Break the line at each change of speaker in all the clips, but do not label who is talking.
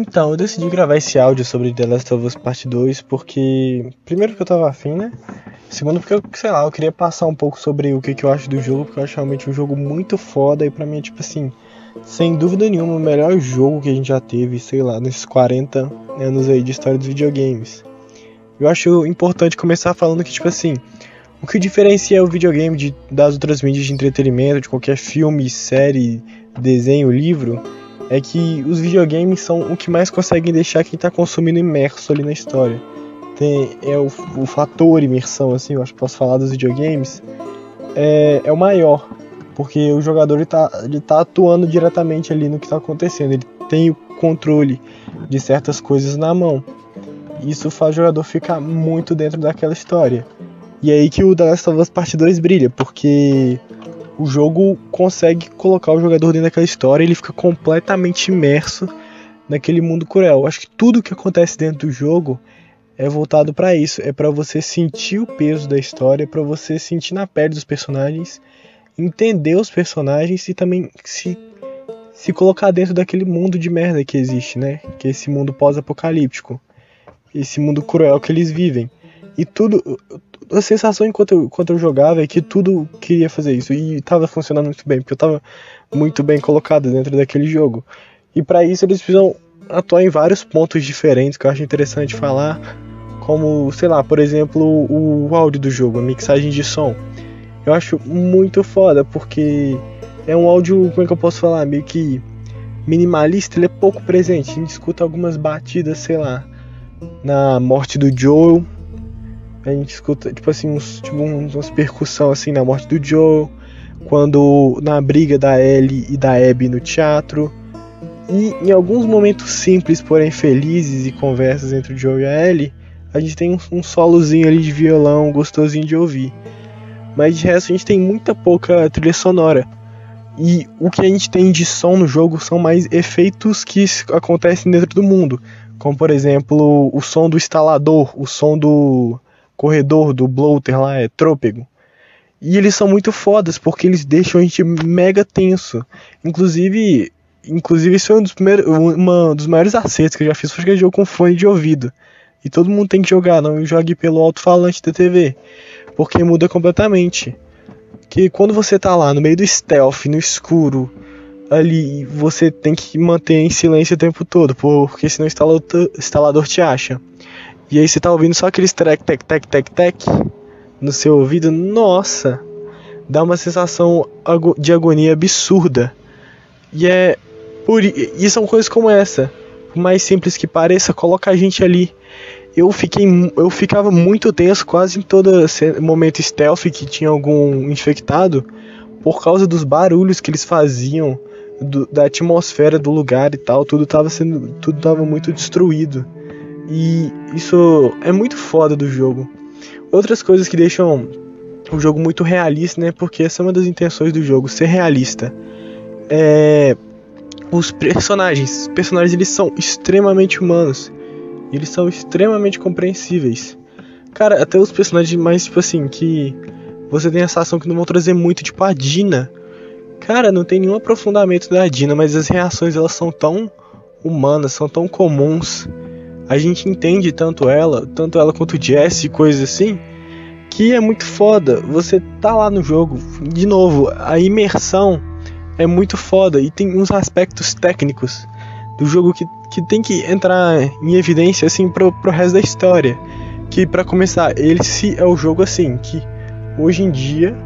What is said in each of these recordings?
Então, eu decidi gravar esse áudio sobre The Last of Us Part 2 porque, primeiro, que eu tava afim, né? Segundo, porque eu, sei lá, eu queria passar um pouco sobre o que, que eu acho do jogo, porque eu acho realmente um jogo muito foda e pra mim é tipo assim, sem dúvida nenhuma, o melhor jogo que a gente já teve, sei lá, nesses 40 anos aí de história dos videogames. Eu acho importante começar falando que, tipo assim, o que diferencia o videogame de, das outras mídias de entretenimento, de qualquer filme, série, desenho, livro é que os videogames são o que mais conseguem deixar quem está consumindo imerso ali na história. Tem, é o, o fator imersão, assim, eu acho que posso falar dos videogames, é, é o maior, porque o jogador está tá atuando diretamente ali no que está acontecendo, ele tem o controle de certas coisas na mão. Isso faz o jogador ficar muito dentro daquela história. E é aí que o The Last of Us Part 2 brilha, porque o jogo consegue colocar o jogador dentro daquela história, ele fica completamente imerso naquele mundo cruel. Acho que tudo que acontece dentro do jogo é voltado para isso, é para você sentir o peso da história, para você sentir na pele dos personagens, entender os personagens e também se se colocar dentro daquele mundo de merda que existe, né? Que é esse mundo pós-apocalíptico, esse mundo cruel que eles vivem. E tudo, a sensação enquanto eu, enquanto eu jogava é que tudo queria fazer isso e estava funcionando muito bem, porque eu estava muito bem colocado dentro daquele jogo. E para isso eles precisam atuar em vários pontos diferentes que eu acho interessante falar, como, sei lá, por exemplo, o áudio do jogo, a mixagem de som. Eu acho muito foda, porque é um áudio, como é que eu posso falar, meio que minimalista, ele é pouco presente. A gente escuta algumas batidas, sei lá, na morte do Joel, a gente escuta, tipo assim, uns, tipo, umas percussão assim na morte do Joe, quando na briga da Ellie e da Abby no teatro. E em alguns momentos simples, porém felizes e conversas entre o Joe e a Ellie, a gente tem um, um solozinho ali de violão gostosinho de ouvir. Mas de resto a gente tem muita pouca trilha sonora. E o que a gente tem de som no jogo são mais efeitos que acontecem dentro do mundo. Como por exemplo o som do instalador, o som do, corredor do bloater lá é trôpego. E eles são muito fodas porque eles deixam a gente mega tenso. Inclusive, inclusive isso é um dos, primeiros, uma dos maiores acertos que eu já fiz foi jogar jogo com fone de ouvido. E todo mundo tem que jogar, não jogue pelo alto-falante da TV, porque muda completamente. Que quando você tá lá no meio do stealth, no escuro, ali você tem que manter em silêncio o tempo todo, porque senão o instalador, instalador te acha. E aí você tá ouvindo só aqueles tec, tec, tec, tec, tec no seu ouvido. Nossa! Dá uma sensação de agonia absurda. E é por e são coisas como essa. Por mais simples que pareça, coloca a gente ali. Eu fiquei eu ficava muito tenso quase em todo momento stealth que tinha algum infectado por causa dos barulhos que eles faziam, do, da atmosfera do lugar e tal, tudo tava sendo tudo tava muito destruído. E isso é muito foda do jogo. Outras coisas que deixam o jogo muito realista, né? Porque essa é uma das intenções do jogo, ser realista. É os personagens, os personagens eles são extremamente humanos. Eles são extremamente compreensíveis. Cara, até os personagens mais tipo assim que você tem a sensação que não vão trazer muito, tipo a Dina. Cara, não tem nenhum aprofundamento da Dina, mas as reações elas são tão humanas, são tão comuns a gente entende tanto ela, tanto ela quanto o Jesse, coisas assim, que é muito foda. Você tá lá no jogo, de novo, a imersão é muito foda e tem uns aspectos técnicos do jogo que, que tem que entrar em evidência assim pro, pro resto da história. Que para começar, ele se é o jogo assim, que hoje em dia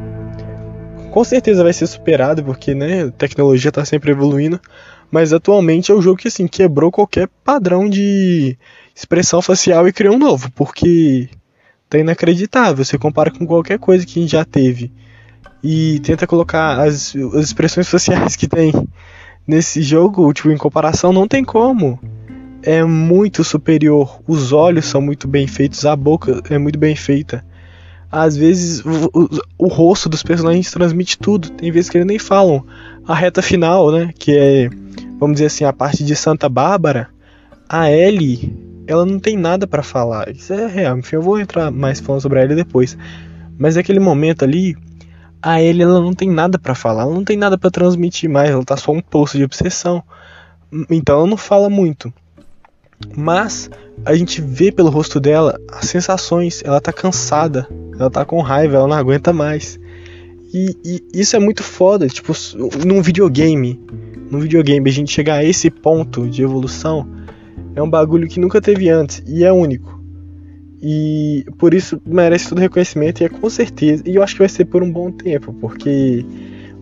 com certeza vai ser superado, porque né, a tecnologia tá sempre evoluindo, mas atualmente é o jogo que assim quebrou qualquer padrão de expressão facial e criou um novo, porque tá inacreditável. Você compara com qualquer coisa que a gente já teve e tenta colocar as, as expressões faciais que tem nesse jogo, tipo, em comparação, não tem como. É muito superior. Os olhos são muito bem feitos, a boca é muito bem feita. Às vezes o, o, o rosto dos personagens transmite tudo. Tem vezes que eles nem falam. A reta final, né? Que é vamos dizer assim, a parte de Santa Bárbara, a Ellie, ela não tem nada para falar. Isso é real. Enfim, eu vou entrar mais falando sobre a Ellie depois. Mas naquele momento ali, a Ellie ela não tem nada para falar, ela não tem nada para transmitir mais, ela tá só um poço de obsessão. Então ela não fala muito. Mas a gente vê pelo rosto dela as sensações, ela tá cansada, ela tá com raiva, ela não aguenta mais. E, e, isso é muito foda, tipo, num videogame, num videogame a gente chegar a esse ponto de evolução é um bagulho que nunca teve antes e é único. E por isso merece todo reconhecimento e é com certeza, e eu acho que vai ser por um bom tempo, porque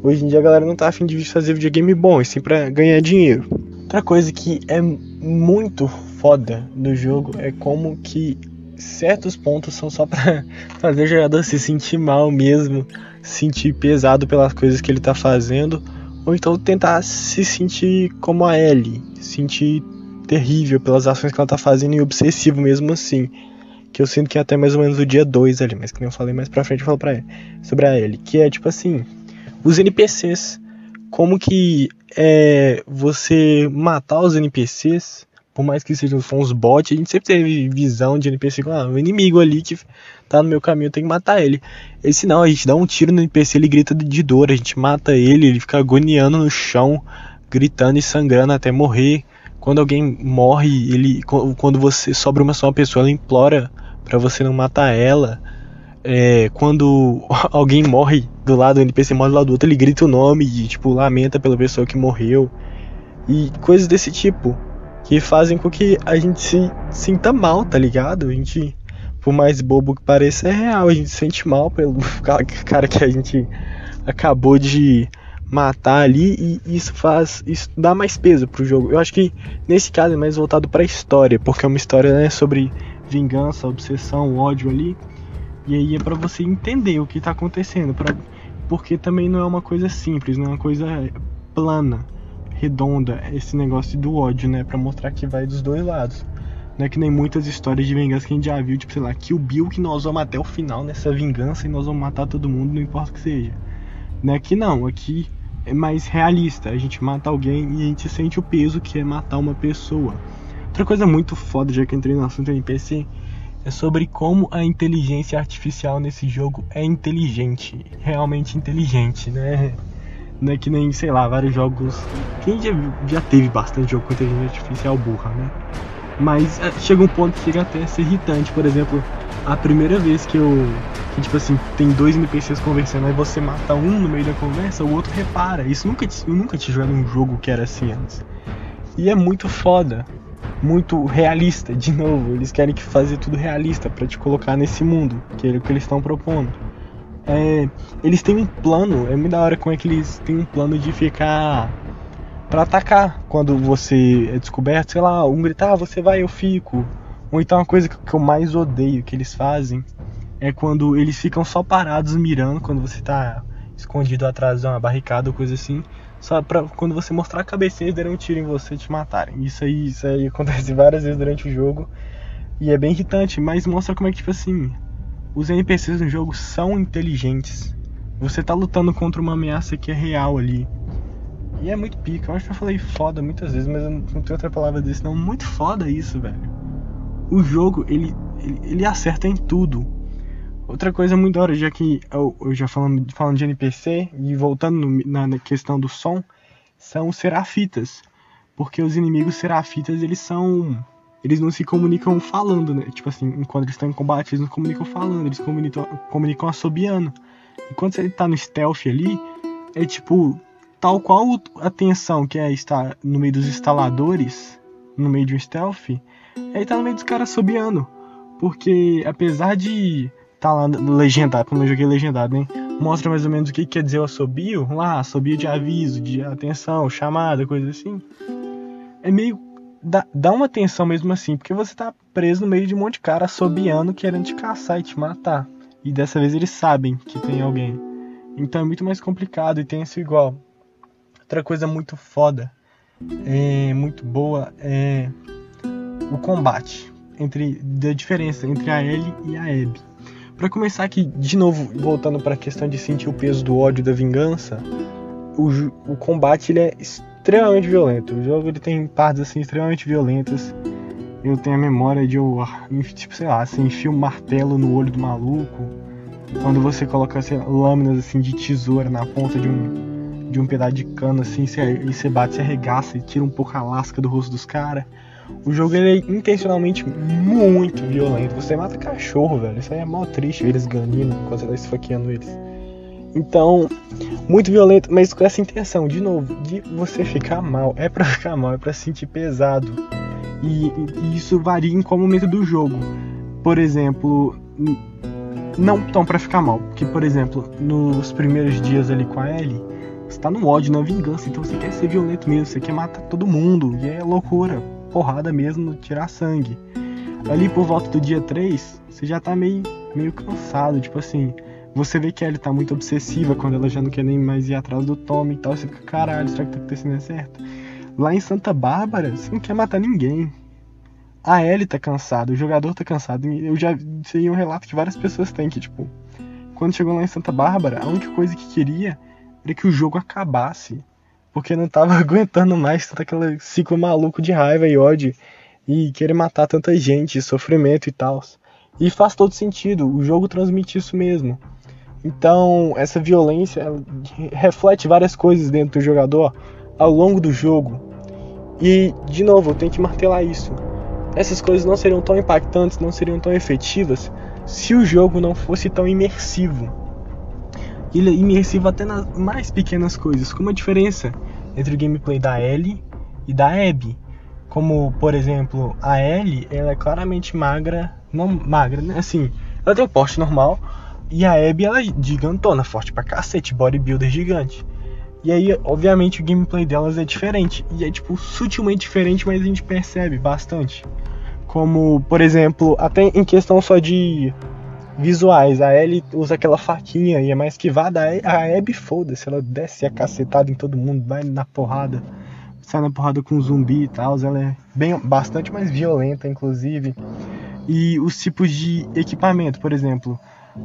hoje em dia a galera não tá afim de fazer videogame bom, e sim pra ganhar dinheiro. Outra coisa que é muito foda do jogo é como que certos pontos são só pra fazer o jogador se sentir mal mesmo, sentir pesado pelas coisas que ele tá fazendo, ou então tentar se sentir como a Ellie, sentir terrível pelas ações que ela tá fazendo e obsessivo mesmo assim. Que eu sinto que é até mais ou menos o dia 2 ali, mas que eu falei mais pra frente, eu falo pra ele, sobre a Ellie. Que é tipo assim, os NPCs. Como que é você matar os NPCs por mais que sejam só uns bots, a gente sempre teve visão de NPC com ah, um inimigo ali que tá no meu caminho, eu tenho que matar ele. Esse não, a gente dá um tiro no NPC, ele grita de dor, a gente mata ele, ele fica agoniando no chão, gritando e sangrando até morrer. Quando alguém morre, ele quando você sobra uma só pessoa, ela implora para você não matar ela. É, quando alguém morre do lado do NPC, morre do lado do outro, ele grita o nome e tipo lamenta pela pessoa que morreu. E coisas desse tipo que fazem com que a gente se sinta mal, tá ligado? A gente, por mais bobo que pareça, é real. A gente se sente mal pelo cara que a gente acabou de matar ali e isso faz isso dá mais peso pro jogo. Eu acho que nesse caso é mais voltado para história, porque é uma história né, sobre vingança, obsessão, ódio ali. E aí é para você entender o que tá acontecendo, pra, porque também não é uma coisa simples, não é uma coisa plana redonda esse negócio do ódio, né? Pra mostrar que vai dos dois lados. Não é que nem muitas histórias de vingança que a gente já viu, tipo, sei lá, que o Bill que nós vamos até o final nessa vingança e nós vamos matar todo mundo, não importa o que seja. Não é que não, aqui é mais realista. A gente mata alguém e a gente sente o peso que é matar uma pessoa. Outra coisa muito foda, já que entrei no assunto NPC, é sobre como a inteligência artificial nesse jogo é inteligente, realmente inteligente, né? Não é que nem, sei lá, vários jogos. Quem já, já teve bastante jogo com inteligência artificial burra, né? Mas é, chega um ponto que chega até a ser irritante. Por exemplo, a primeira vez que eu. Que, tipo assim, tem dois NPCs conversando, aí você mata um no meio da conversa, o outro repara. Isso nunca, eu nunca tinha jogado um jogo que era assim antes. E é muito foda. Muito realista, de novo. Eles querem que fazer tudo realista para te colocar nesse mundo, que é o que eles estão propondo é, eles têm um plano, é muito da hora como é que eles têm um plano de ficar para atacar quando você é descoberto, sei lá, um gritar, ah, você vai, eu fico. Ou então uma coisa que eu mais odeio que eles fazem é quando eles ficam só parados mirando quando você tá escondido atrás de uma barricada ou coisa assim, só pra quando você mostrar a cabecinha eles derem um tiro em você e te matarem. Isso aí, isso aí acontece várias vezes durante o jogo e é bem irritante, mas mostra como é que tipo assim, os NPCs no jogo são inteligentes. Você tá lutando contra uma ameaça que é real ali. E é muito pica. Eu acho que eu falei foda muitas vezes, mas eu não tenho outra palavra desse não. Muito foda isso, velho. O jogo, ele, ele, ele acerta em tudo. Outra coisa muito da hora, já que eu, eu já falando, falando de NPC e voltando no, na, na questão do som, são os serafitas. Porque os inimigos serafitas, eles são eles não se comunicam falando, né? Tipo assim, enquanto eles estão em combate, eles não comunicam falando, eles comunicam, comunicam assobiando. E quando você tá no stealth ali, é tipo, tal qual a tensão que é estar no meio dos instaladores, no meio de um stealth, é tá no meio dos caras assobiando. Porque apesar de tá lá legendado, quando eu joguei legendado, né? Mostra mais ou menos o que quer dizer o assobio, lá, assobio de aviso, de atenção, chamada, coisa assim. É meio dá, dá uma tensão mesmo assim, porque você tá preso no meio de um monte de cara assobiando, querendo te caçar e te matar. E dessa vez eles sabem que tem alguém. Então é muito mais complicado e tem isso igual. Outra coisa muito foda, é, muito boa, é o combate. Entre, da diferença entre a Ellie e a Abby. Para começar aqui, de novo, voltando para a questão de sentir o peso do ódio da vingança, o, o combate ele é extremamente violento. O jogo ele tem partes assim extremamente violentas. Eu tenho a memória de eu, tipo, sei lá, assim, enfio um martelo no olho do maluco. Quando você coloca assim, lâminas assim de tesoura na ponta de um de um pedaço de cano assim, e você bate, você arregaça e tira um pouco a lasca do rosto dos caras. O jogo ele é intencionalmente muito violento. Você mata cachorro, velho. Isso aí é mal triste, eles ganhando enquanto você tá esfaqueando eles. Então, muito violento, mas com essa intenção, de novo, de você ficar mal. É pra ficar mal, é pra sentir pesado. E, e isso varia em qual momento do jogo. Por exemplo, não tão para ficar mal. Porque, por exemplo, nos primeiros dias ali com a Ellie, você tá no ódio, na vingança. Então você quer ser violento mesmo, você quer matar todo mundo. E é loucura, porrada mesmo, tirar sangue. Ali por volta do dia 3, você já tá meio, meio cansado. Tipo assim, você vê que a Ellie tá muito obsessiva quando ela já não quer nem mais ir atrás do Tommy e tal. Você fica, caralho, será que tá acontecendo certo? Lá em Santa Bárbara, você não quer matar ninguém a Ellie tá cansada, o jogador tá cansado. Eu já sei um relato que várias pessoas têm que, tipo, quando chegou lá em Santa Bárbara, a única coisa que queria era que o jogo acabasse. Porque não tava aguentando mais todo aquele ciclo maluco de raiva e ódio e querer matar tanta gente, sofrimento e tal. E faz todo sentido, o jogo transmite isso mesmo. Então, essa violência reflete várias coisas dentro do jogador ao longo do jogo. E, de novo, eu tenho que martelar isso essas coisas não seriam tão impactantes, não seriam tão efetivas se o jogo não fosse tão imersivo. Ele é imersivo até nas mais pequenas coisas, como a diferença entre o gameplay da Ellie e da Abby. Como, por exemplo, a Ellie, ela é claramente magra, não magra, né? Assim, ela tem um porte normal, e a Abby, ela é gigantona, forte pra cacete, bodybuilder gigante. E aí, obviamente, o gameplay delas é diferente. E é, tipo, sutilmente diferente, mas a gente percebe bastante. Como, por exemplo, até em questão só de visuais. A Ellie usa aquela faquinha e é mais esquivada. A Abby, foda-se, ela desce a cacetada em todo mundo, vai na porrada. Sai na porrada com zumbi e tal. Ela é bem, bastante mais violenta, inclusive. E os tipos de equipamento, por exemplo.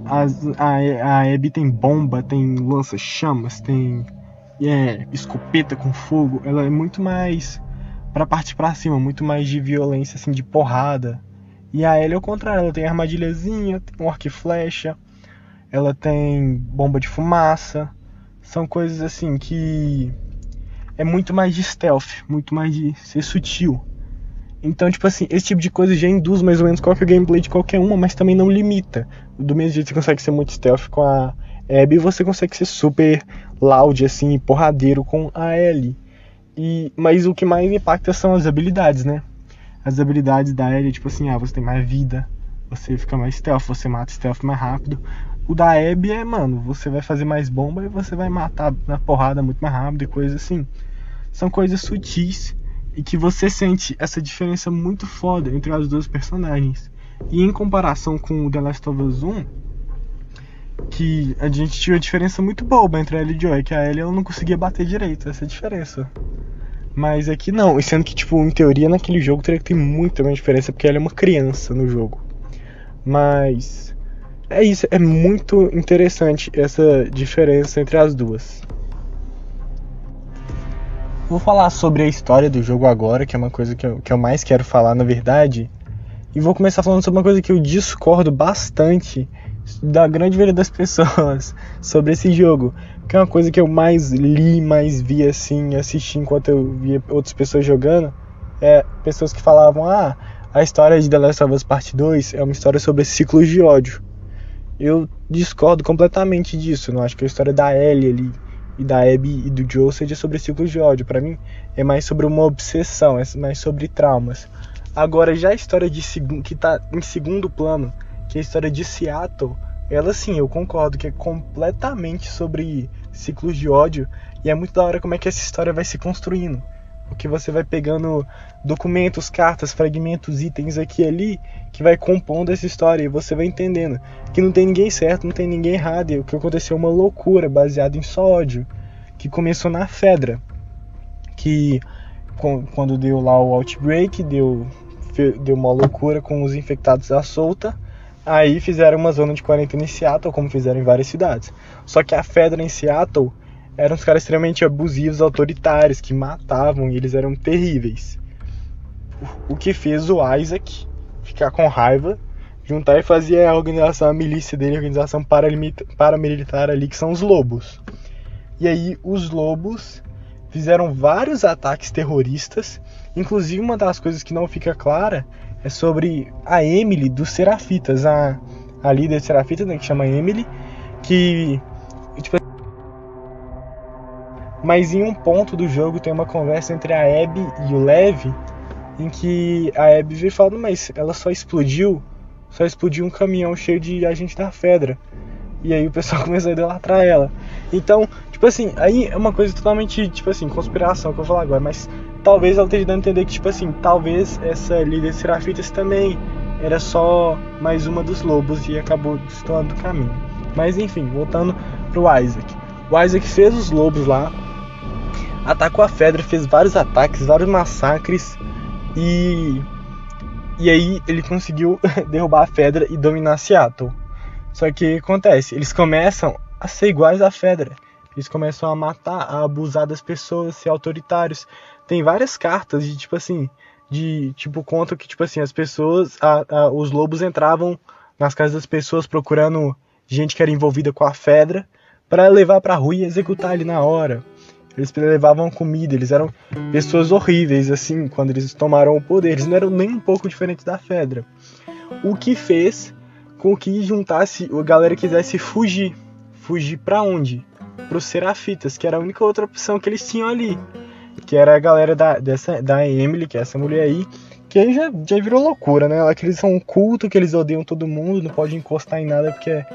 As, a, a Abby tem bomba, tem lança-chamas, tem é, escopeta com fogo, ela é muito mais para partir para cima, muito mais de violência, assim, de porrada. E a Ellie é o contrário, ela tem armadilhazinha, tem um arco e flecha, ela tem bomba de fumaça. São coisas assim que é muito mais de stealth, muito mais de ser sutil. Então, tipo assim, esse tipo de coisa já induz mais ou menos qual que é o gameplay de qualquer uma, mas também não limita. Do mesmo jeito que você consegue ser muito stealth com a Abby, você consegue ser super loud, assim, porradeiro com a Ellie. E, mas o que mais impacta são as habilidades, né? As habilidades da Ellie, tipo assim, ah, você tem mais vida, você fica mais stealth, você mata stealth mais rápido. O da Abby é, mano, você vai fazer mais bomba e você vai matar na porrada muito mais rápido e coisas assim. São coisas sutis e que você sente essa diferença muito foda entre as duas personagens. E em comparação com o The Last of Us 1, que a gente tinha uma diferença muito boba entre a Ellie e Joy, que a Ellie ela não conseguia bater direito, essa é diferença. Mas aqui não, e sendo que, tipo, em teoria naquele jogo teria que ter muita diferença, porque ela é uma criança no jogo. Mas é isso, é muito interessante essa diferença entre as duas. Vou falar sobre a história do jogo agora, que é uma coisa que eu, que eu mais quero falar na verdade. E vou começar falando sobre uma coisa que eu discordo bastante da grande maioria das pessoas sobre esse jogo. Que é uma coisa que eu mais li, mais vi assim, assisti enquanto eu via outras pessoas jogando. É pessoas que falavam: Ah, a história de The Last of Us Part 2 é uma história sobre ciclos de ódio. Eu discordo completamente disso. Não acho que a história da Ellie ali e da Abby e do Joe seja sobre ciclos de ódio. Para mim, é mais sobre uma obsessão, é mais sobre traumas. Agora, já a história de que tá em segundo plano, que é a história de Seattle, ela sim, eu concordo que é completamente sobre ciclos de ódio e é muito da hora como é que essa história vai se construindo. Porque você vai pegando documentos, cartas, fragmentos, itens aqui e ali que vai compondo essa história e você vai entendendo que não tem ninguém certo, não tem ninguém errado, e o que aconteceu é uma loucura baseada em só ódio, que começou na Fedra, que quando deu lá o outbreak, deu deu uma loucura com os infectados à solta Aí fizeram uma zona de quarentena em Seattle, como fizeram em várias cidades. Só que a Fedra em Seattle eram uns caras extremamente abusivos, autoritários, que matavam e eles eram terríveis. O que fez o Isaac ficar com raiva, juntar e fazer a organização, a milícia dele, a organização paramilitar ali, que são os lobos. E aí os lobos fizeram vários ataques terroristas Inclusive, uma das coisas que não fica clara é sobre a Emily dos Serafitas, a, a líder Serafita, né, que chama Emily, que tipo, mas em um ponto do jogo tem uma conversa entre a Abby e o Lev, em que a Abby vem falando, mas ela só explodiu, só explodiu um caminhão cheio de agente da Fedra. E aí o pessoal começou a idolatrar ela. Então, tipo assim, aí é uma coisa totalmente, tipo assim, conspiração que eu vou falar agora, mas talvez ela esteja dando a entender que, tipo assim, talvez essa líder Serafitas também era só mais uma dos lobos e acabou destoando do caminho. Mas enfim, voltando pro Isaac. O Isaac fez os lobos lá, atacou a Fedra, fez vários ataques, vários massacres e e aí ele conseguiu derrubar a Fedra e dominar Seattle. Só que acontece? Eles começam a ser iguais à Fedra. Eles começam a matar, a abusar das pessoas, ser autoritários. Tem várias cartas de tipo assim, de tipo conta que tipo assim as pessoas, a, a, os lobos entravam nas casas das pessoas procurando gente que era envolvida com a Fedra para levar para rua e executar ali na hora. Eles levavam comida, eles eram pessoas horríveis, assim, quando eles tomaram o poder. Eles não eram nem um pouco diferentes da Fedra. O que fez com que juntasse, a galera quisesse fugir. Fugir para onde? Para os Serafitas, que era a única outra opção que eles tinham ali. Que era a galera da, dessa, da Emily, que é essa mulher aí, que aí já, já virou loucura, né? Que eles são um culto, que eles odeiam todo mundo, não pode encostar em nada porque é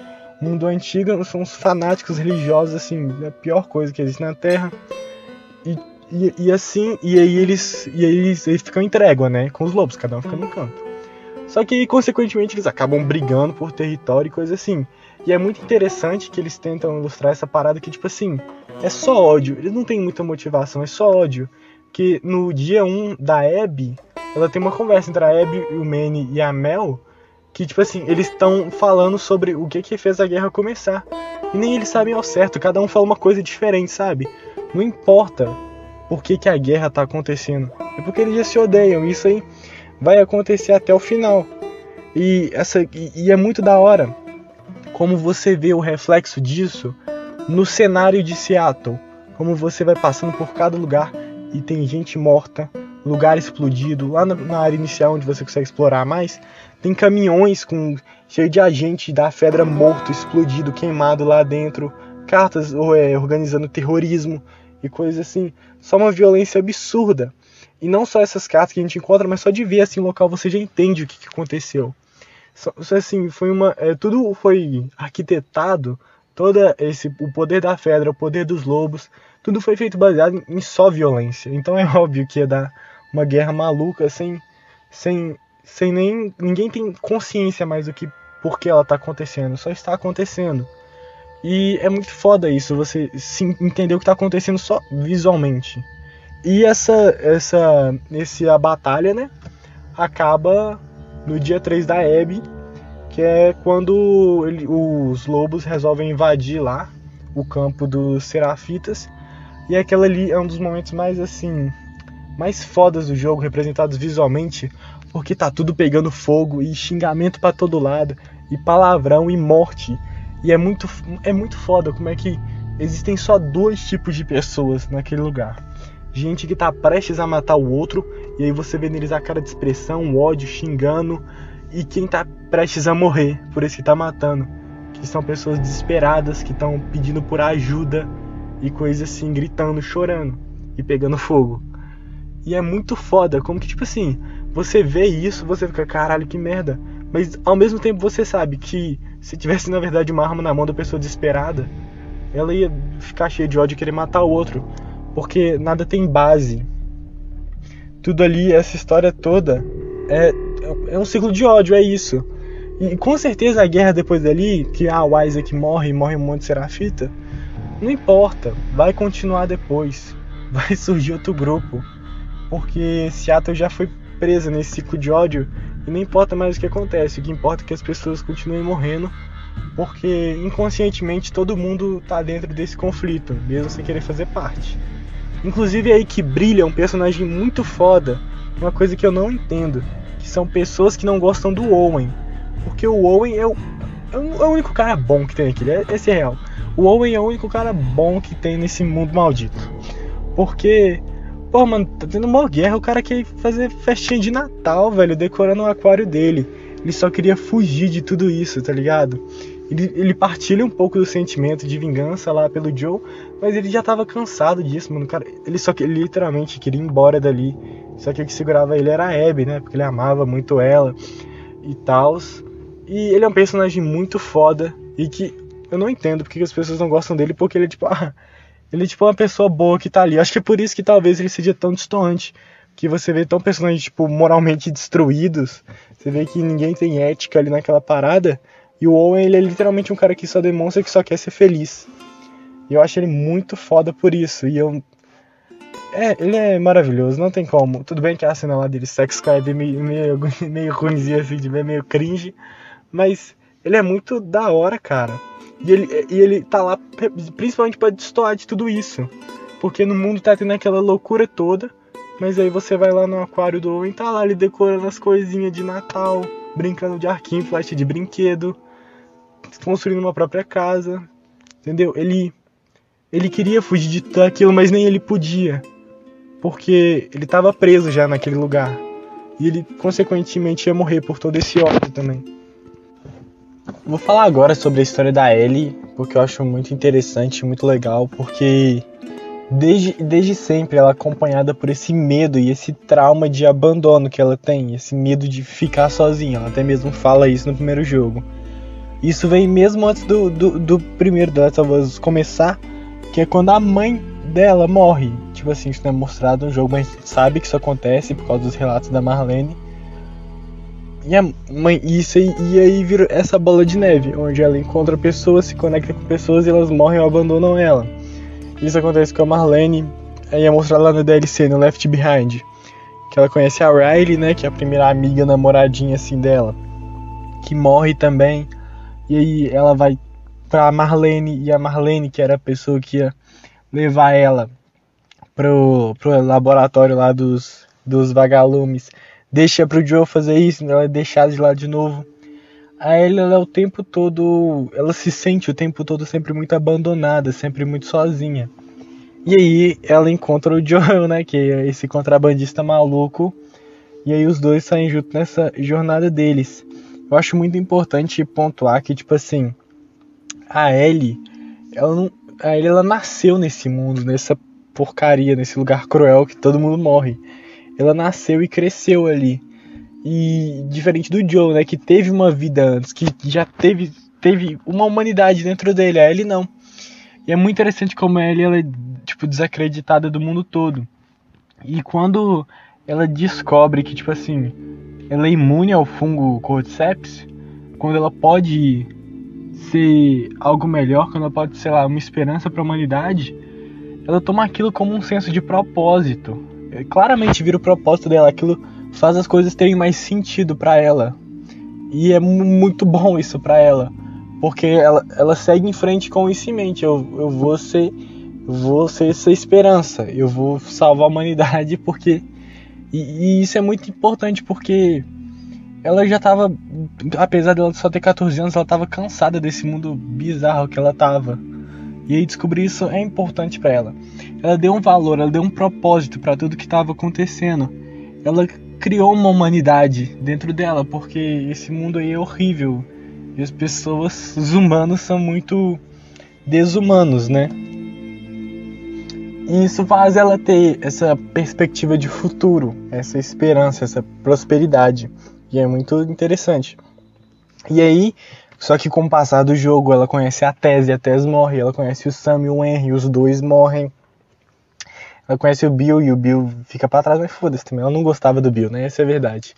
mundo antigo são os fanáticos religiosos, assim, a pior coisa que existe na Terra. E, e, e assim, e aí eles, e aí eles, eles ficam em trégua, né, com os lobos, cada um fica no canto. Só que, consequentemente, eles acabam brigando por território e coisa assim. E é muito interessante que eles tentam ilustrar essa parada que, tipo assim, é só ódio. Eles não têm muita motivação, é só ódio. Que no dia 1 da Abby, ela tem uma conversa entre a Abby, o Manny e a Mel, que tipo assim, eles estão falando sobre o que que fez a guerra começar. E nem eles sabem ao certo, cada um fala uma coisa diferente, sabe? Não importa por que, que a guerra tá acontecendo. É porque eles já se odeiam. Isso aí vai acontecer até o final. E essa e, e é muito da hora como você vê o reflexo disso no cenário de Seattle. Como você vai passando por cada lugar e tem gente morta, lugar explodido, lá na, área inicial onde você consegue explorar mais, tem caminhões com cheio de agente da Fedra morto, explodido, queimado lá dentro, cartas é, organizando terrorismo e coisas assim. Só uma violência absurda. E não só essas cartas que a gente encontra, mas só de ver assim o local você já entende o que, que aconteceu. Só, assim, foi uma. É, tudo foi arquitetado, toda esse o poder da Fedra, o poder dos lobos, tudo foi feito baseado em só violência. Então é óbvio que ia dar uma guerra maluca sem, sem, sem nem. Ninguém tem consciência mais do que por que ela tá acontecendo. Só está acontecendo. E é muito foda isso, você entender o que tá acontecendo só visualmente. E essa, essa, esse, a batalha, né, acaba no dia 3 da Abby, que é quando ele, os lobos resolvem invadir lá o campo dos Serafitas. E aquela ali é um dos momentos mais assim mais fodas do jogo, representados visualmente, porque tá tudo pegando fogo e xingamento para todo lado, e palavrão e morte. E é muito, é muito foda como é que existem só dois tipos de pessoas naquele lugar. Gente que tá prestes a matar o outro, e aí você vê neles a cara de expressão, ódio, xingando, e quem tá prestes a morrer por esse que tá matando. Que são pessoas desesperadas que estão pedindo por ajuda e coisas assim, gritando, chorando e pegando fogo. E é muito foda, como que, tipo assim, você vê isso, você fica, caralho, que merda. Mas ao mesmo tempo você sabe que se tivesse na verdade uma arma na mão da pessoa desesperada, ela ia ficar cheia de ódio e querer matar o outro. Porque nada tem base. Tudo ali, essa história toda, é, é um ciclo de ódio, é isso. E com certeza a guerra depois dali, que ah, o Isaac morre, morre um monte de serafita, não importa, vai continuar depois. Vai surgir outro grupo porque Seattle já foi presa nesse ciclo de ódio e não importa mais o que acontece, o que importa é que as pessoas continuem morrendo, porque inconscientemente todo mundo está dentro desse conflito, mesmo sem querer fazer parte. Inclusive é aí que brilha um personagem muito foda, uma coisa que eu não entendo, que são pessoas que não gostam do Owen, porque o Owen é o, é o único cara bom que tem aqui, esse é real. O Owen é o único cara bom que tem nesse mundo maldito. Porque Pô, mano, tá tendo uma guerra, o cara quer fazer festinha de Natal, velho, decorando o aquário dele. Ele só queria fugir de tudo isso, tá ligado? Ele, ele partilha um pouco do sentimento de vingança lá pelo Joe, mas ele já tava cansado disso, mano. Cara, ele só que literalmente queria ir embora dali. Só que o que segurava ele era a Abby, né? Porque ele amava muito ela e tal. E ele é um personagem muito foda e que eu não entendo porque as pessoas não gostam dele, porque ele é tipo, ah, ele é tipo uma pessoa boa que tá ali. Acho que é por isso que talvez ele seja tão distante. Que você vê tão personagens, tipo, moralmente destruídos. Você vê que ninguém tem ética ali naquela parada. E o Owen, ele é literalmente um cara que só demonstra que só quer ser feliz. E eu acho ele muito foda por isso. E eu. É, ele é maravilhoso, não tem como. Tudo bem que a cena lá dele, sex com a é meio, meio, meio ruimzinha assim, de ver meio cringe. Mas ele é muito da hora, cara. E ele, e ele tá lá principalmente para destoar de tudo isso. Porque no mundo tá tendo aquela loucura toda. Mas aí você vai lá no aquário do Owen, tá lá ele decorando as coisinhas de Natal, brincando de arquinho, flash de brinquedo, construindo uma própria casa. Entendeu? Ele ele queria fugir de tudo aquilo, mas nem ele podia. Porque ele estava preso já naquele lugar. E ele consequentemente ia morrer por todo esse ódio também. Vou falar agora sobre a história da Ellie, porque eu acho muito interessante, muito legal, porque desde, desde sempre ela é acompanhada por esse medo e esse trauma de abandono que ela tem, esse medo de ficar sozinha. Ela até mesmo fala isso no primeiro jogo. Isso vem mesmo antes do, do, do primeiro The Last of Us começar, que é quando a mãe dela morre. Tipo assim, isso não é mostrado no jogo, mas a gente sabe que isso acontece por causa dos relatos da Marlene. E a mãe, isso aí, e aí vira essa bola de neve, onde ela encontra pessoas, se conecta com pessoas e elas morrem ou abandonam ela. Isso acontece com a Marlene, aí é mostrado lá no DLC, no Left Behind. Que ela conhece a Riley, né, que é a primeira amiga namoradinha assim dela, que morre também. E aí ela vai pra Marlene, e a Marlene, que era a pessoa que ia levar ela pro, pro laboratório lá dos, dos vagalumes, deixa pro Joe fazer isso, ela é deixada de lá de novo. A Ellie, ela é o tempo todo, ela se sente o tempo todo sempre muito abandonada, sempre muito sozinha. E aí ela encontra o Joel, né, que é esse contrabandista maluco, e aí os dois saem juntos nessa jornada deles. Eu acho muito importante pontuar que, tipo assim, a Ellie, ela não, a Ellie ela nasceu nesse mundo, nessa porcaria, nesse lugar cruel que todo mundo morre. Ela nasceu e cresceu ali. E diferente do Joe, né, que teve uma vida antes, que já teve teve uma humanidade dentro dele, a Ellie não. E é muito interessante como a Ellie ela é tipo desacreditada do mundo todo. E quando ela descobre que tipo assim, ela é imune ao fungo Cordyceps, quando ela pode ser algo melhor, quando ela pode ser lá uma esperança para a humanidade, ela toma aquilo como um senso de propósito. É, claramente vira o propósito dela, aquilo faz as coisas terem mais sentido para ela. E é muito bom isso para ela, porque ela, ela segue em frente com isso em mente. Eu, eu vou ser vou ser essa esperança, eu vou salvar a humanidade porque e, e isso é muito importante porque ela já tava, apesar dela só ter 14 anos, ela tava cansada desse mundo bizarro que ela tava. E aí descobrir isso é importante para ela. Ela deu um valor, ela deu um propósito para tudo que estava acontecendo. Ela criou uma humanidade dentro dela, porque esse mundo aí é horrível. E as pessoas, os humanos são muito desumanos, né? E isso faz ela ter essa perspectiva de futuro, essa esperança, essa prosperidade. E é muito interessante. E aí, só que com o passar do jogo, ela conhece a Tess e a Tess morre. Ela conhece o Sam e o Henry, os dois morrem. Ela conhece o Bill e o Bill fica para trás, mas foda-se também. Ela não gostava do Bill, né? Essa é a verdade.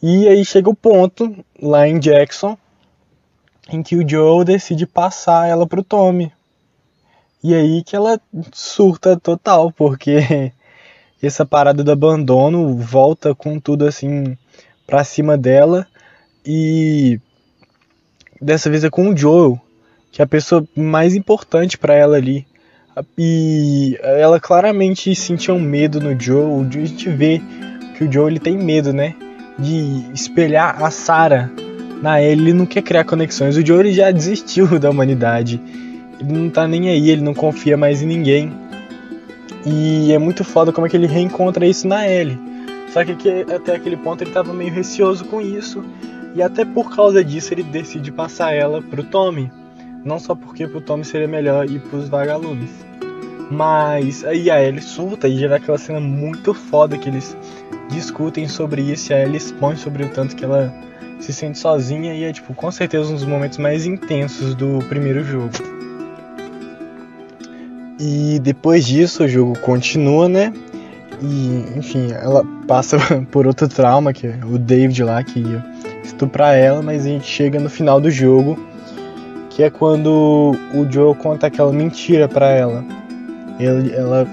E aí chega o ponto, lá em Jackson, em que o Joe decide passar ela pro Tommy. E aí que ela surta total, porque essa parada do abandono volta com tudo assim pra cima dela. E dessa vez é com o Joel, que é a pessoa mais importante para ela ali. E ela claramente sentia um medo no Joel. A gente vê que o Joel ele tem medo, né? De espelhar a Sarah na Ellie. Ele não quer criar conexões. O Joel ele já desistiu da humanidade. Ele não tá nem aí, ele não confia mais em ninguém. E é muito foda como é que ele reencontra isso na Ellie. Só que até aquele ponto ele tava meio receoso com isso. E até por causa disso ele decide passar ela pro Tommy. Não só porque pro Tommy seria melhor ir pros vagalumes. Mas aí a Ellie surta e gera aquela cena muito foda que eles discutem sobre isso e a Ellie expõe sobre o tanto que ela se sente sozinha e é tipo com certeza um dos momentos mais intensos do primeiro jogo. E depois disso o jogo continua, né? E enfim, ela passa por outro trauma, que é o David lá que ia estuprar ela, mas a gente chega no final do jogo, que é quando o Joe conta aquela mentira para ela. Ele, ela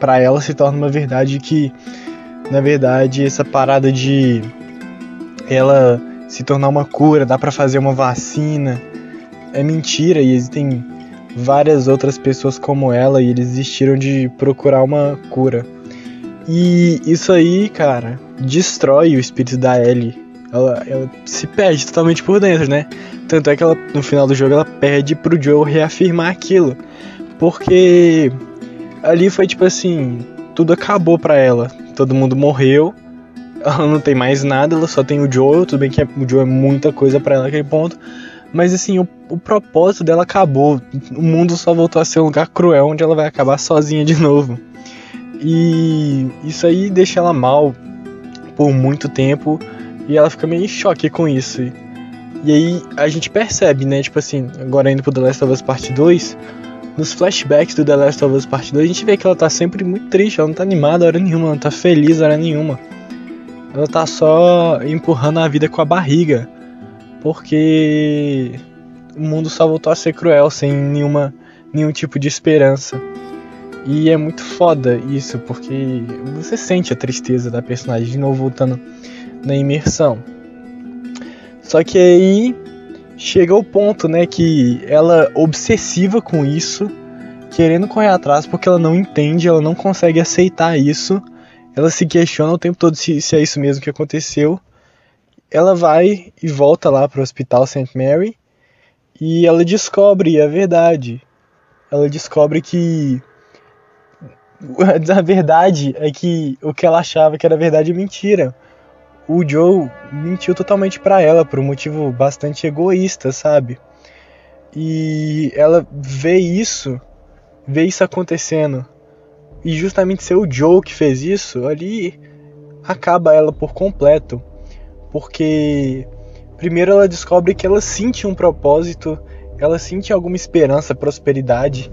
para ela se torna uma verdade que na verdade essa parada de ela se tornar uma cura, dá para fazer uma vacina, é mentira e existem várias outras pessoas como ela e eles desistiram de procurar uma cura. E isso aí, cara, destrói o espírito da Ellie. Ela, ela se perde totalmente por dentro, né? Tanto é que ela, no final do jogo ela pede pro Joe reafirmar aquilo. Porque ali foi tipo assim, tudo acabou pra ela. Todo mundo morreu. Ela não tem mais nada, ela só tem o Joe. Tudo bem que o Joe é muita coisa para ela naquele ponto. Mas assim, o, o, propósito dela acabou. O mundo só voltou a ser um lugar cruel onde ela vai acabar sozinha de novo. E isso aí deixa ela mal por muito tempo. E ela fica meio em choque com isso. E aí a gente percebe, né? Tipo assim, agora indo pro The Last of Us Part 2. Nos flashbacks do The Last of Us Part 2, a gente vê que ela tá sempre muito triste. Ela não tá animada hora nenhuma, ela não tá feliz hora nenhuma. Ela tá só empurrando a vida com a barriga porque o mundo só voltou a ser cruel sem nenhuma nenhum tipo de esperança. E é muito foda isso, porque você sente a tristeza da personagem de novo voltando na imersão. Só que aí chega o ponto, né, que ela obsessiva com isso, querendo correr atrás porque ela não entende, ela não consegue aceitar isso. Ela se questiona o tempo todo se, se é isso mesmo que aconteceu ela vai e volta lá para o Hospital St. Mary e ela descobre a verdade. Ela descobre que a verdade é que o que ela achava que era verdade é mentira. O Joe mentiu totalmente para ela por um motivo bastante egoísta, sabe? E ela vê isso, vê isso acontecendo. E justamente ser o Joe que fez isso, ali acaba ela por completo porque primeiro ela descobre que ela sente um propósito, ela sente alguma esperança, prosperidade,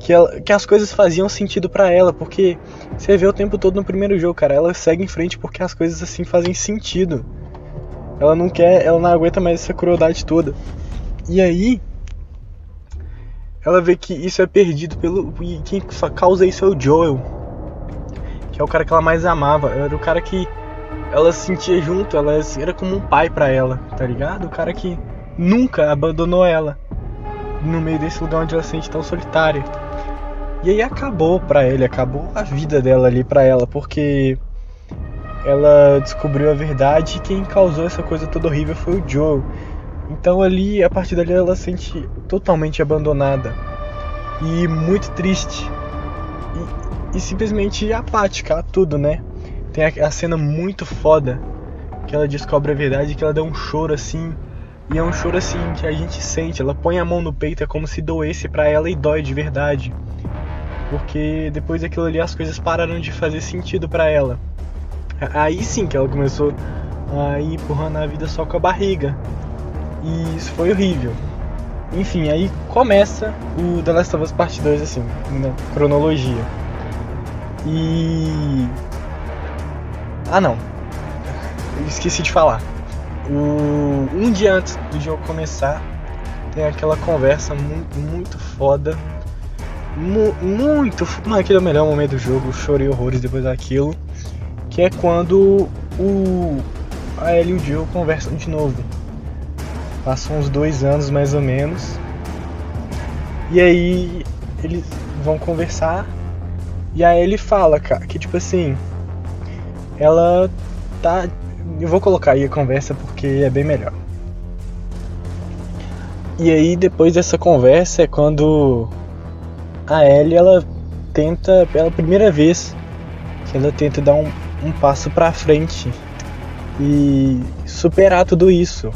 que, ela, que as coisas faziam sentido para ela, porque você vê o tempo todo no primeiro jogo, cara, ela segue em frente porque as coisas assim fazem sentido. Ela não quer, ela não aguenta mais essa crueldade toda. E aí ela vê que isso é perdido pelo e quem causa isso é o Joel, que é o cara que ela mais amava, era o cara que ela se sentia junto, ela era como um pai para ela, tá ligado? O cara que nunca abandonou ela no meio desse lugar onde ela se sente tão solitária. E aí acabou pra ele, acabou a vida dela ali pra ela, porque ela descobriu a verdade e quem causou essa coisa toda horrível foi o Joe. Então ali, a partir dali, ela se sente totalmente abandonada e muito triste e, e simplesmente apática a tudo, né? Tem a, cena muito foda que ela descobre a verdade que ela dá um choro assim. E é um choro assim que a gente sente. Ela põe a mão no peito, é como se doesse para ela e dói de verdade. Porque depois daquilo ali as coisas pararam de fazer sentido para ela. Aí sim que ela começou a ir empurrando a vida só com a barriga. E isso foi horrível. Enfim, aí começa o The Last of Us Part 2 assim, na cronologia. E ah não. Eu esqueci de falar. O... Um dia antes do jogo começar, tem aquela conversa muito, muito foda. Mu muito. Mano, aquele é o melhor momento do jogo. Chorei horrores depois daquilo. Que é quando o. A Ellie e o Jill conversam de novo. Passam uns dois anos mais ou menos. E aí eles vão conversar. E aí ele fala, cara, que tipo assim ela tá. Eu vou colocar aí a conversa porque é bem melhor. E aí depois dessa conversa é quando a Ellie ela tenta, pela primeira vez, que ela tenta dar um, um passo para frente e superar tudo isso.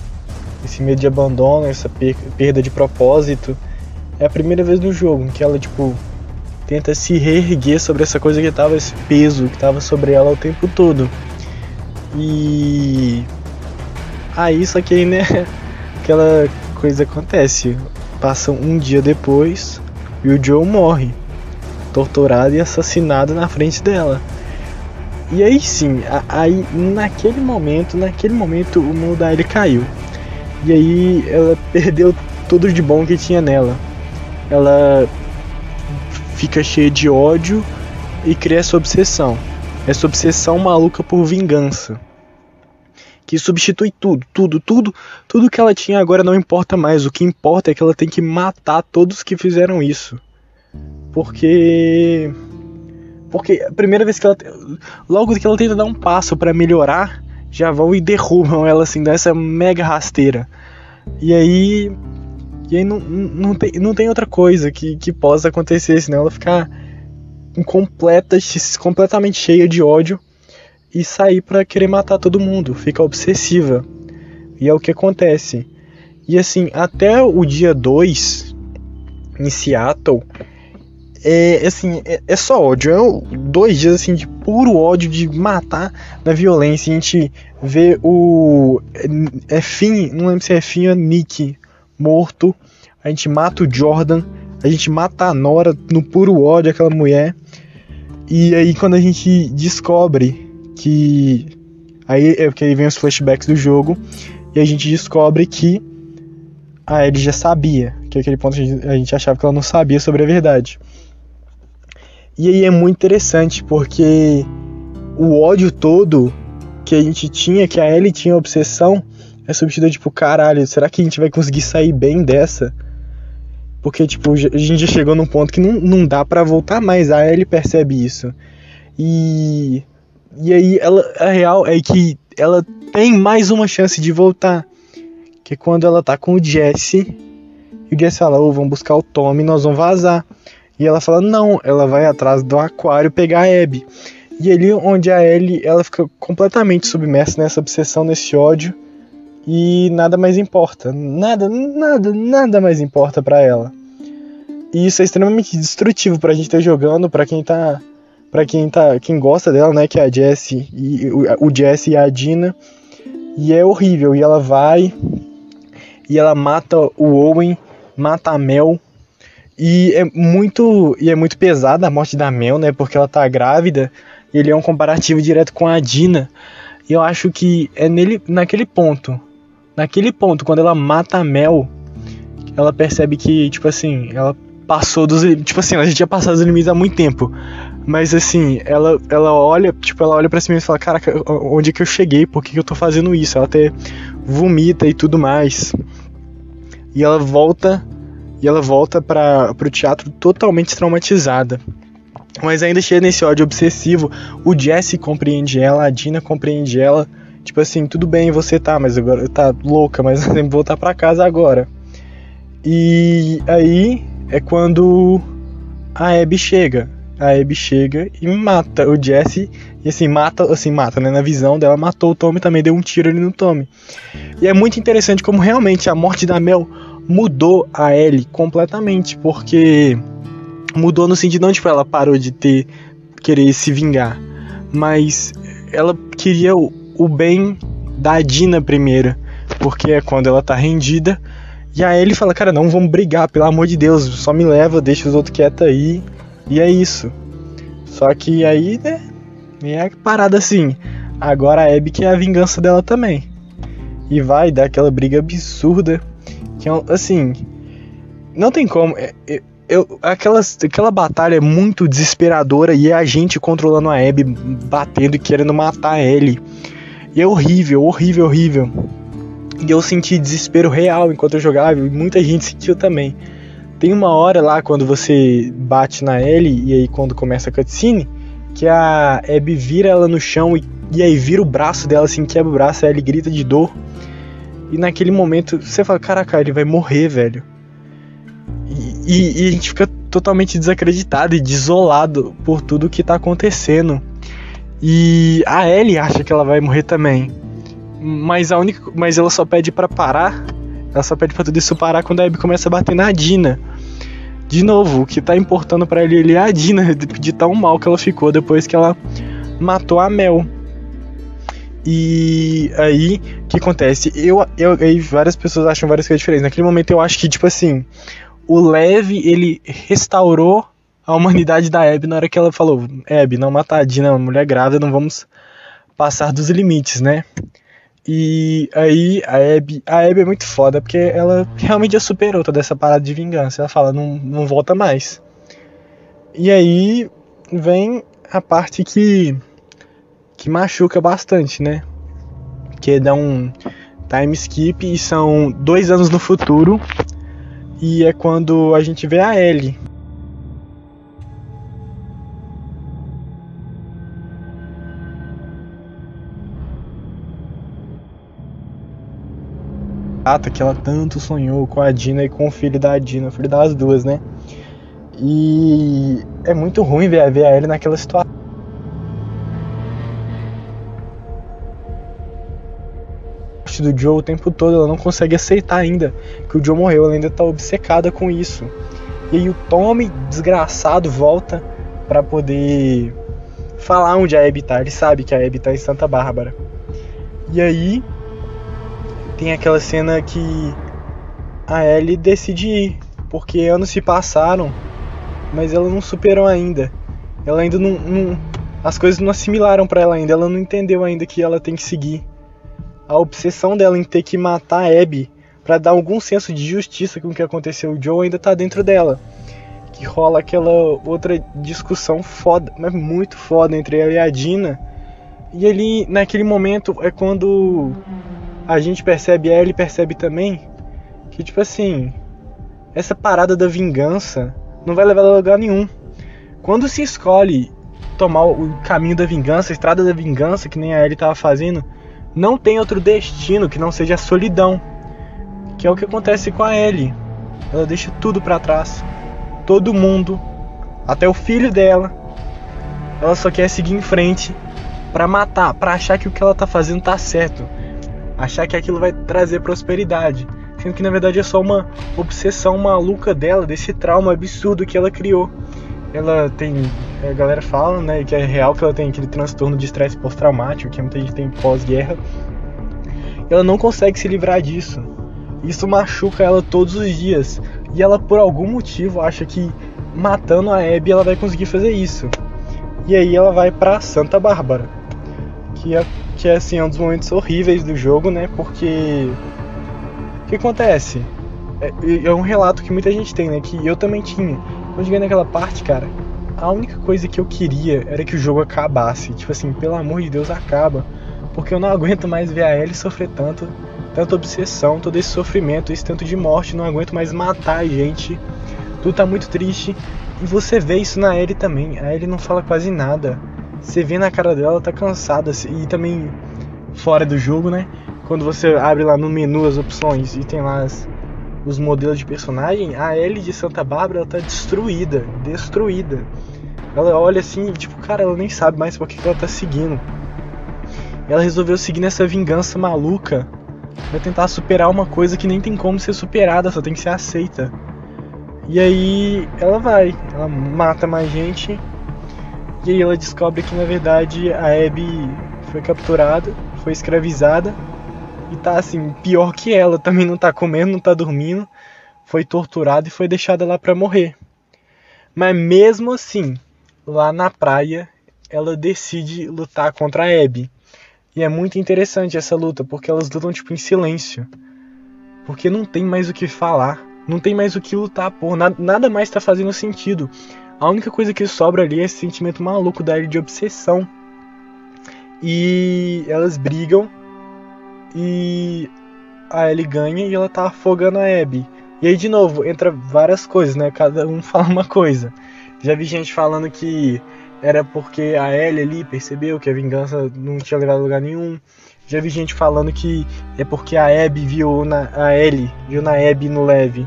Esse medo de abandono, essa perda de propósito. É a primeira vez no jogo em que ela, tipo, tenta se reerguer sobre essa coisa que tava, esse peso que tava sobre ela o tempo todo. E. Aí, só que aí, né? Aquela coisa acontece. Passa um dia depois e o Joe morre. Torturado e assassinado na frente dela. E aí sim, aí naquele momento, naquele momento o mundo da Ellie caiu. E aí ela perdeu tudo de bom que tinha nela. Ela fica cheia de ódio e cria essa obsessão. Essa obsessão maluca por vingança. Que substitui tudo, tudo, tudo, tudo que ela tinha agora não importa mais. O que importa é que ela tem que matar todos que fizeram isso. Porque porque a primeira vez que ela. Logo que ela tenta dar um passo para melhorar, já vão e derrubam ela assim, dessa mega rasteira. E aí. E aí não, não, tem, não tem outra coisa que, que possa acontecer, senão ela ficar completa, completamente cheia de ódio e sair para querer matar todo mundo, fica obsessiva. E é o que acontece. E assim, até o dia 2 em Seattle, é assim, é, é, só ódio. É dois dias assim de puro ódio, de matar na violência. A gente vê o. É, é Finn, não lembro se é Finn ou Nick morto. A gente mata o Jordan. A gente mata a Nora no puro ódio, aquela mulher. E aí quando a gente descobre que. Aí é porque aí vem os flashbacks do jogo. E a gente descobre que a Ellie já sabia. Que aquele ponto a gente achava que ela não sabia sobre a verdade. E aí é muito interessante porque o ódio todo que a gente tinha, que a Ellie tinha obsessão, é substituído tipo, caralho, será que a gente vai conseguir sair bem dessa? Porque, tipo, a gente já chegou num ponto que não, não dá para voltar mais. A Ellie percebe isso. E. E aí, ela, a real é que ela tem mais uma chance de voltar. Que é quando ela tá com o Jesse. E o Jesse fala: Ô, oh, vamos buscar o Tommy, nós vamos vazar. E ela fala: não, ela vai atrás do aquário pegar a Abby. E ali onde a Ellie ela fica completamente submersa nessa obsessão, nesse ódio. E nada mais importa. Nada, nada, nada mais importa para ela. E isso é extremamente destrutivo pra gente estar tá jogando, para quem tá. Para quem tá. quem gosta dela, né? Que é a Jessie e o, o Jesse e a Dina. E é horrível. E ela vai. E ela mata o Owen, mata a Mel e é muito e é muito pesada a morte da Mel, né? Porque ela tá grávida. E ele é um comparativo direto com a Dina. E eu acho que é nele, naquele ponto, naquele ponto quando ela mata a Mel, ela percebe que tipo assim, ela passou dos tipo assim, ela já tinha passado os limites há muito tempo. Mas assim, ela, ela olha, tipo, ela olha para cima e fala, caraca, onde é que eu cheguei? Por que, que eu tô fazendo isso? Ela até vomita e tudo mais. E ela volta e ela volta para o teatro totalmente traumatizada. Mas ainda cheia nesse ódio obsessivo, o Jesse compreende ela, a Dina compreende ela. Tipo assim, tudo bem, você tá, mas agora tá louca, mas tenho que voltar para casa agora. E aí é quando a Abby chega. A Abby chega e mata o Jesse. E assim, mata, assim, mata, né? Na visão dela, matou o Tommy também, deu um tiro ali no Tommy. E é muito interessante como realmente a morte da Mel mudou a Ellie completamente, porque mudou no sentido não tipo ela parou de ter querer se vingar, mas ela queria o, o bem da Dina primeiro, porque é quando ela tá rendida. E a Ellie fala, cara, não vamos brigar, pelo amor de Deus, só me leva, deixa os outros quietos aí. E é isso. Só que aí, né, é parada assim. Agora a Abby quer a vingança dela também. E vai dar aquela briga absurda que é assim. Não tem como. É, é, eu, aquelas, aquela batalha é muito desesperadora e é a gente controlando a Abby, batendo e querendo matar ele. E é horrível, horrível, horrível. E eu senti desespero real enquanto eu jogava, e muita gente sentiu também. Tem uma hora lá quando você bate na Ellie e aí quando começa a cutscene, que a Abby vira ela no chão e, e aí vira o braço dela, assim, quebra o braço, a Ellie grita de dor. E naquele momento você fala, caraca, ele vai morrer, velho. E, E, e, a gente fica totalmente desacreditado e desolado por tudo que tá acontecendo. E a Ellie acha que ela vai morrer também. Mas a única, mas ela só pede para parar. Ela só pede para tudo isso parar quando a Abby começa a bater na Dina. De novo, o que tá importando para ele, é a Dina de, tão mal que ela ficou depois que ela matou a Mel. E aí, o que acontece? Eu, eu, aí várias pessoas acham várias coisas diferentes. Naquele momento eu acho que, tipo assim, o Lev, ele restaurou a humanidade da Abby na hora que ela falou: Abby, não matar a Dina, é uma mulher grávida, não vamos passar dos limites, né? E aí a Abby, a Abby é muito foda porque ela realmente já superou toda essa parada de vingança. Ela fala: não, não volta mais. E aí vem a parte que que machuca bastante, né? Que dá um time skip e são dois anos no futuro e é quando a gente vê a Ellie. Que ela tanto sonhou com a Dina e com o filho da Dina, o filho das duas, né? E é muito ruim ver, ver a Ellie naquela situação. do Joe o tempo todo, ela não consegue aceitar ainda que o Joe morreu, ela ainda tá obcecada com isso. E aí o Tommy, desgraçado, volta para poder falar onde a Abby tá. Ele sabe que a Abby tá em Santa Bárbara. E aí tem aquela cena que a Ellie decide ir, porque anos se passaram, mas ela não superou ainda. Ela ainda não, não as coisas não assimilaram para ela ainda, ela não entendeu ainda que ela tem que seguir a obsessão dela em ter que matar a Abby para dar algum senso de justiça com o que aconteceu o Joe ainda tá dentro dela. Que rola aquela outra discussão foda, mas muito foda entre ela e a Dina. E ali, naquele momento, é quando a gente percebe, a Ellie percebe também, que tipo assim, essa parada da vingança não vai levar a lugar nenhum. Quando se escolhe tomar o caminho da vingança, a estrada da vingança, que nem a Ellie tava fazendo, não tem outro destino que não seja a solidão, que é o que acontece com a Ellie. Ela deixa tudo para trás, todo mundo, até o filho dela. Ela só quer seguir em frente para matar, para achar que o que ela tá fazendo tá certo, achar que aquilo vai trazer prosperidade, sendo que na verdade é só uma obsessão maluca dela, desse trauma absurdo que ela criou. Ela tem a galera fala, né, que é real que ela tem aquele transtorno de estresse pós-traumático, que muita gente tem pós-guerra. Ela não consegue se livrar disso. Isso machuca ela todos os dias. E ela, por algum motivo, acha que matando a Abby ela vai conseguir fazer isso. E aí ela vai para Santa Bárbara. Que é, que é assim, um dos momentos horríveis do jogo, né? Porque. O que acontece? É, é um relato que muita gente tem, né? Que eu também tinha. Quando cheguei naquela parte, cara, a única coisa que eu queria era que o jogo acabasse. Tipo assim, pelo amor de Deus, acaba. Porque eu não aguento mais ver a Ellie sofrer tanto, tanta obsessão, todo esse sofrimento, esse tanto de morte. Não aguento mais matar a gente. Tudo tá muito triste. E você vê isso na Ellie também. A Ellie não fala quase nada. Você vê na cara dela, ela tá cansada. E também fora do jogo, né? Quando você abre lá no menu as opções e tem lá as, os modelos de personagem, a Ellie de Santa Bárbara ela tá destruída, destruída. Ela olha assim, tipo, cara, ela nem sabe mais por que ela tá seguindo. Ela resolveu seguir nessa vingança maluca pra tentar superar uma coisa que nem tem como ser superada, só tem que ser aceita. E aí ela vai, ela mata mais gente. E aí ela descobre que na verdade a Abby foi capturada, foi escravizada e tá assim, pior que ela, também não tá comendo, não tá dormindo, foi torturada e foi deixada lá para morrer. Mas mesmo assim, lá na praia, ela decide lutar contra a Abby. E é muito interessante essa luta, porque elas lutam tipo em silêncio. Porque não tem mais o que falar, não tem mais o que lutar por, nada, nada mais tá fazendo sentido. A única coisa que sobra ali é esse sentimento maluco da de obsessão. E elas brigam e a Ellie ganha e ela tá afogando a Abby. E aí de novo, entra várias coisas, né? Cada um fala uma coisa. Já vi gente falando que era porque a Ellie ali percebeu que a vingança não tinha levado a lugar nenhum. Já vi gente falando que é porque a Abby viu na a Ellie, viu na Abby no Leve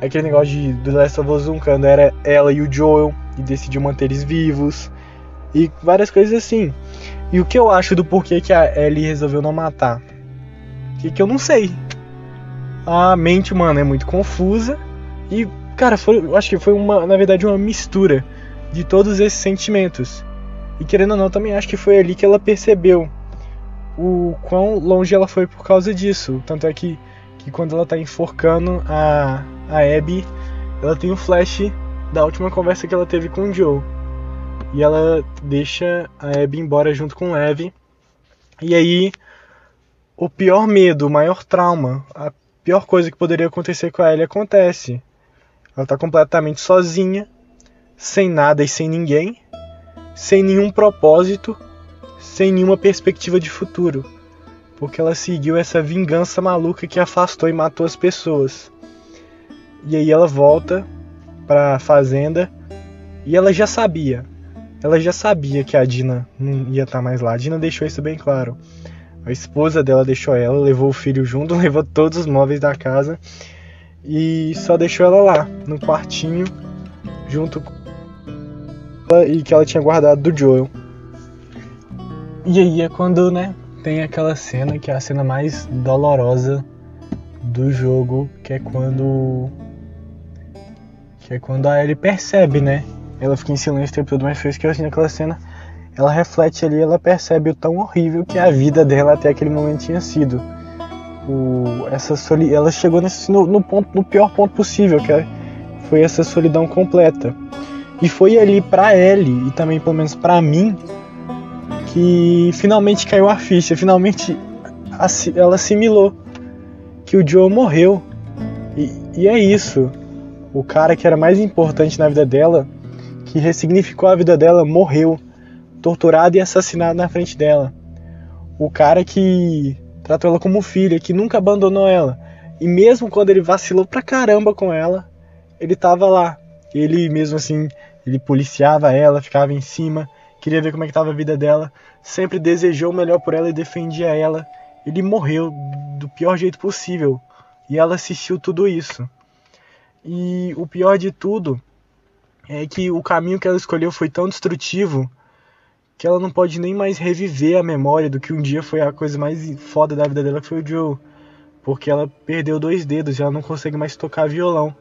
aquele negócio de do Last of Us 1, quando era ela e o Joel e decidiu manter eles vivos e várias coisas assim. E o que eu acho do porquê que a Ellie resolveu não matar? Que, que eu não sei. A mente humana é muito confusa e, cara, foi, eu acho que foi uma, na verdade, uma mistura de todos esses sentimentos. E querendo ou não, também acho que foi ali que ela percebeu o quão longe ela foi por causa disso. Tanto é que, que quando ela tá enforcando a, a Abby, ela tem um flash da última conversa que ela teve com o Joe. E ela deixa a Abby embora junto com o Levi. E aí, o pior medo, o maior trauma, a pior coisa que poderia acontecer com a Ellie acontece. Ela tá completamente sozinha, sem nada e sem ninguém, sem nenhum propósito, sem nenhuma perspectiva de futuro. Porque ela seguiu essa vingança maluca que afastou e matou as pessoas. E aí ela volta pra fazenda e ela já sabia. Ela já sabia que a Dina não ia estar tá mais lá. A Dina deixou isso bem claro. A esposa dela deixou ela, levou o filho junto, levou todos os móveis da casa e só deixou ela lá, no quartinho, junto com ela e que ela tinha guardado do Joel. E aí é quando, né, tem aquela cena que é a cena mais dolorosa do jogo, que é quando que é quando a Ellie percebe, né? Ela fica em silêncio o tempo todo, mas eu assim naquela cena ela reflete ali, ela percebe o tão horrível que a vida dela até aquele momento tinha sido. O, essa soli, ela chegou nesse, no, no, ponto, no pior ponto possível, que é, foi essa solidão completa. E foi ali para Ellie e também pelo menos para mim que finalmente caiu a ficha, finalmente ela assimilou que o Joe morreu. E, e é isso. O cara que era mais importante na vida dela, que ressignificou a vida dela, morreu torturado e assassinado na frente dela. O cara que tratou ela como filha, que nunca abandonou ela. E mesmo quando ele vacilou pra caramba com ela, ele tava lá. Ele mesmo assim, ele policiava ela, ficava em cima, queria ver como é que tava a vida dela, sempre desejou o melhor por ela e defendia ela. Ele morreu do pior jeito possível. E ela assistiu tudo isso. E o pior de tudo é que o caminho que ela escolheu foi tão destrutivo que ela não pode nem mais reviver a memória do que um dia foi a coisa mais foda da vida dela, que foi o Joe. Porque ela perdeu dois dedos e ela não consegue mais tocar violão.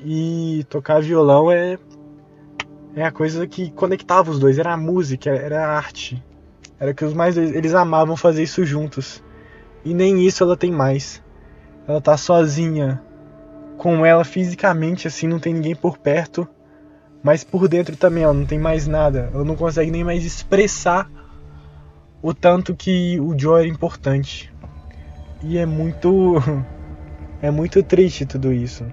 E tocar violão é é a coisa que conectava os dois, era a música, era a arte. Era que os mais eles amavam fazer isso juntos. E nem isso ela tem mais. Ela tá sozinha com ela fisicamente assim, não tem ninguém por perto mas por dentro também ela não tem mais nada. Ela não consegue nem mais expressar o tanto que o Joe era importante. E é muito é muito triste tudo isso.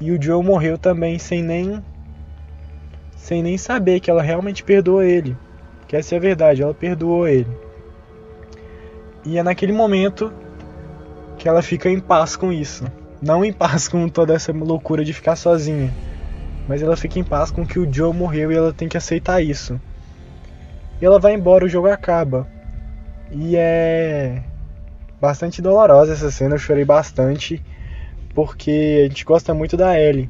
E o Joe morreu também sem nem sem nem saber que ela realmente perdoou ele. Que essa é a verdade, ela perdoou ele. E é naquele momento que ela fica em paz com isso. Não em paz com toda essa loucura de ficar sozinha mas ela fica em paz com que o Joe morreu e ela tem que aceitar isso. E ela vai embora, o jogo acaba. E é bastante dolorosa essa cena, eu chorei bastante, porque a gente gosta muito da Ellie.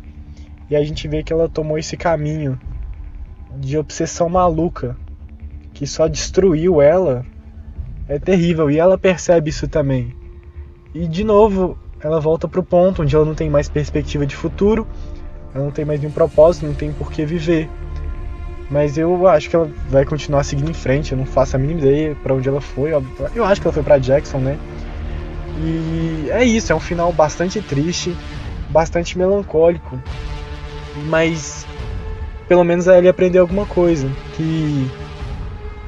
E a gente vê que ela tomou esse caminho de obsessão maluca, que só destruiu ela. É terrível, e ela percebe isso também. E de novo, ela volta pro ponto onde ela não tem mais perspectiva de futuro ela não tem mais nenhum propósito, não tem por que viver. Mas eu acho que ela vai continuar seguindo em frente, eu não faço a mínima ideia para onde ela foi. Eu acho que ela foi para Jackson, né? E é isso, é um final bastante triste, bastante melancólico. Mas pelo menos ele aprendeu alguma coisa, que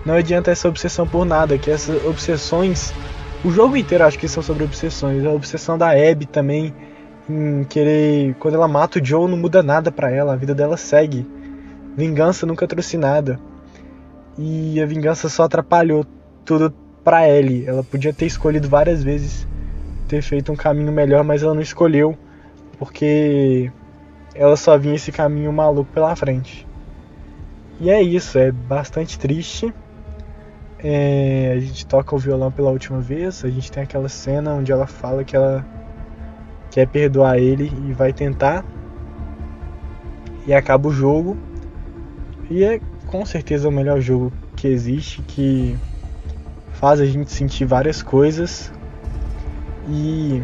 não adianta essa obsessão por nada, que essas obsessões, o jogo inteiro acho que são sobre obsessões, a obsessão da Abby também em querer. Quando ela mata o Joe, não muda nada para ela, a vida dela segue. Vingança nunca trouxe nada. E a vingança só atrapalhou tudo pra Ellie. Ela podia ter escolhido várias vezes ter feito um caminho melhor, mas ela não escolheu porque ela só vinha esse caminho maluco pela frente. E é isso, é bastante triste. É, a gente toca o violão pela última vez, a gente tem aquela cena onde ela fala que ela quer perdoar ele e vai tentar. E acaba o jogo. E é com certeza o melhor jogo que existe, que faz a gente sentir várias coisas. E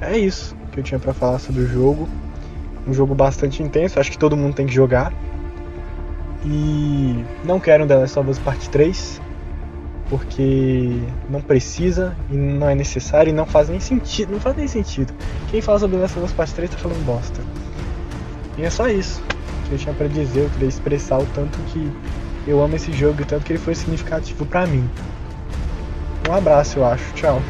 é isso que eu tinha para falar sobre o jogo. Um jogo bastante intenso, acho que todo mundo tem que jogar. E não quero um The Last of Us Part 3, porque não precisa e não é necessário e não faz nem sentido. Não faz nem sentido. Quem fala sobre The Last of Us Part 3 tá falando bosta. E é só isso que eu tinha para dizer, eu queria expressar o tanto que eu amo esse jogo e tanto que ele foi significativo para mim. Um abraço, eu acho. Tchau.